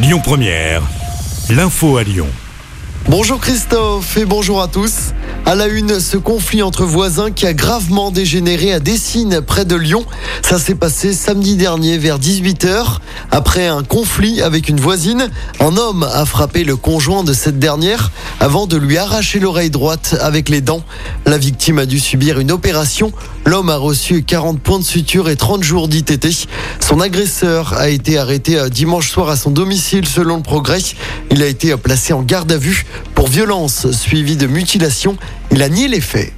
Lyon Première, l'info à Lyon. Bonjour Christophe et bonjour à tous. À la une, ce conflit entre voisins qui a gravement dégénéré à Dessines, près de Lyon. Ça s'est passé samedi dernier vers 18h. Après un conflit avec une voisine, un homme a frappé le conjoint de cette dernière avant de lui arracher l'oreille droite avec les dents. La victime a dû subir une opération. L'homme a reçu 40 points de suture et 30 jours d'ITT. Son agresseur a été arrêté euh, dimanche soir à son domicile selon le progrès. Il a été placé en garde à vue pour violence suivie de mutilation. Il a nié les faits.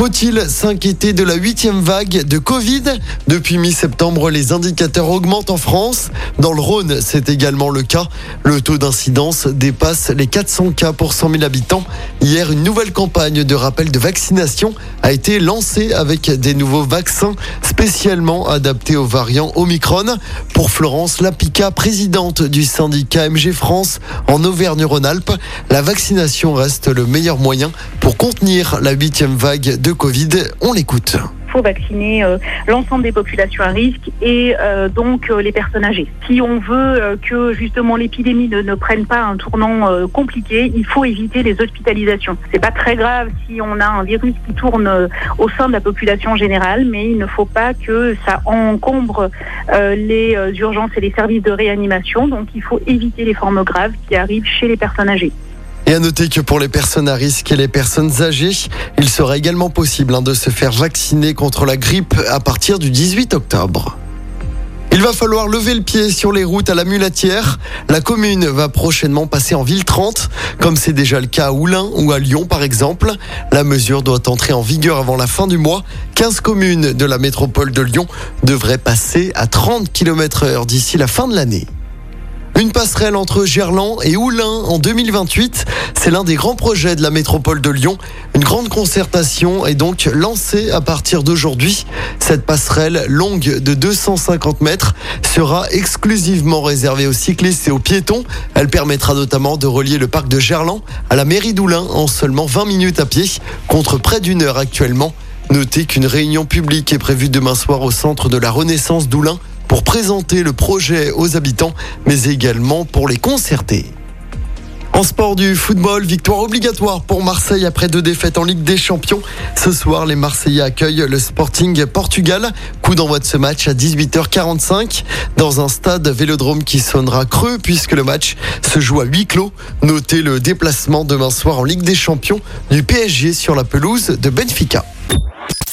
Faut-il s'inquiéter de la huitième vague de Covid Depuis mi-septembre, les indicateurs augmentent en France. Dans le Rhône, c'est également le cas. Le taux d'incidence dépasse les 400 cas pour 100 000 habitants. Hier, une nouvelle campagne de rappel de vaccination a été lancée avec des nouveaux vaccins spécialement adaptés aux variants Omicron. Pour Florence Lapica, présidente du syndicat MG France en Auvergne-Rhône-Alpes, la vaccination reste le meilleur moyen pour contenir la huitième vague de Covid. On l'écoute il faut vacciner euh, l'ensemble des populations à risque et euh, donc euh, les personnes âgées. Si on veut que justement l'épidémie ne, ne, prenne pas un tournant compliqué, il faut éviter les hospitalisations. C'est pas très grave si on a un virus qui tourne au sein de la population générale, mais il ne faut pas que ça encombre les urgences et les services de réanimation. Donc il faut éviter les formes graves qui arrivent chez les personnes âgées. Et à noter que pour les personnes à risque et les personnes âgées, il sera également possible hein, de se faire vacciner contre la grippe à partir du 18 octobre. Il va falloir lever le pied sur les routes à la mulatière. La commune va prochainement passer en ville 30, comme c'est déjà le cas à Oulin ou à Lyon par exemple. La mesure doit entrer en vigueur avant la fin du mois. 15 communes de la métropole de Lyon devraient passer à 30 km heure d'ici la fin de l'année. Une passerelle entre Gerland et Oulin en 2028, c'est l'un des grands projets de la métropole de Lyon. Une grande concertation est donc lancée à partir d'aujourd'hui. Cette passerelle longue de 250 mètres sera exclusivement réservée aux cyclistes et aux piétons. Elle permettra notamment de relier le parc de Gerland à la mairie d'Oulin en seulement 20 minutes à pied, contre près d'une heure actuellement. Notez qu'une réunion publique est prévue demain soir au centre de la Renaissance d'Oulin pour présenter le projet aux habitants, mais également pour les concerter. En sport du football, victoire obligatoire pour Marseille après deux défaites en Ligue des Champions. Ce soir, les Marseillais accueillent le Sporting Portugal. Coup d'envoi de ce match à 18h45 dans un stade vélodrome qui sonnera creux puisque le match se joue à huis clos. Notez le déplacement demain soir en Ligue des Champions du PSG sur la pelouse de Benfica.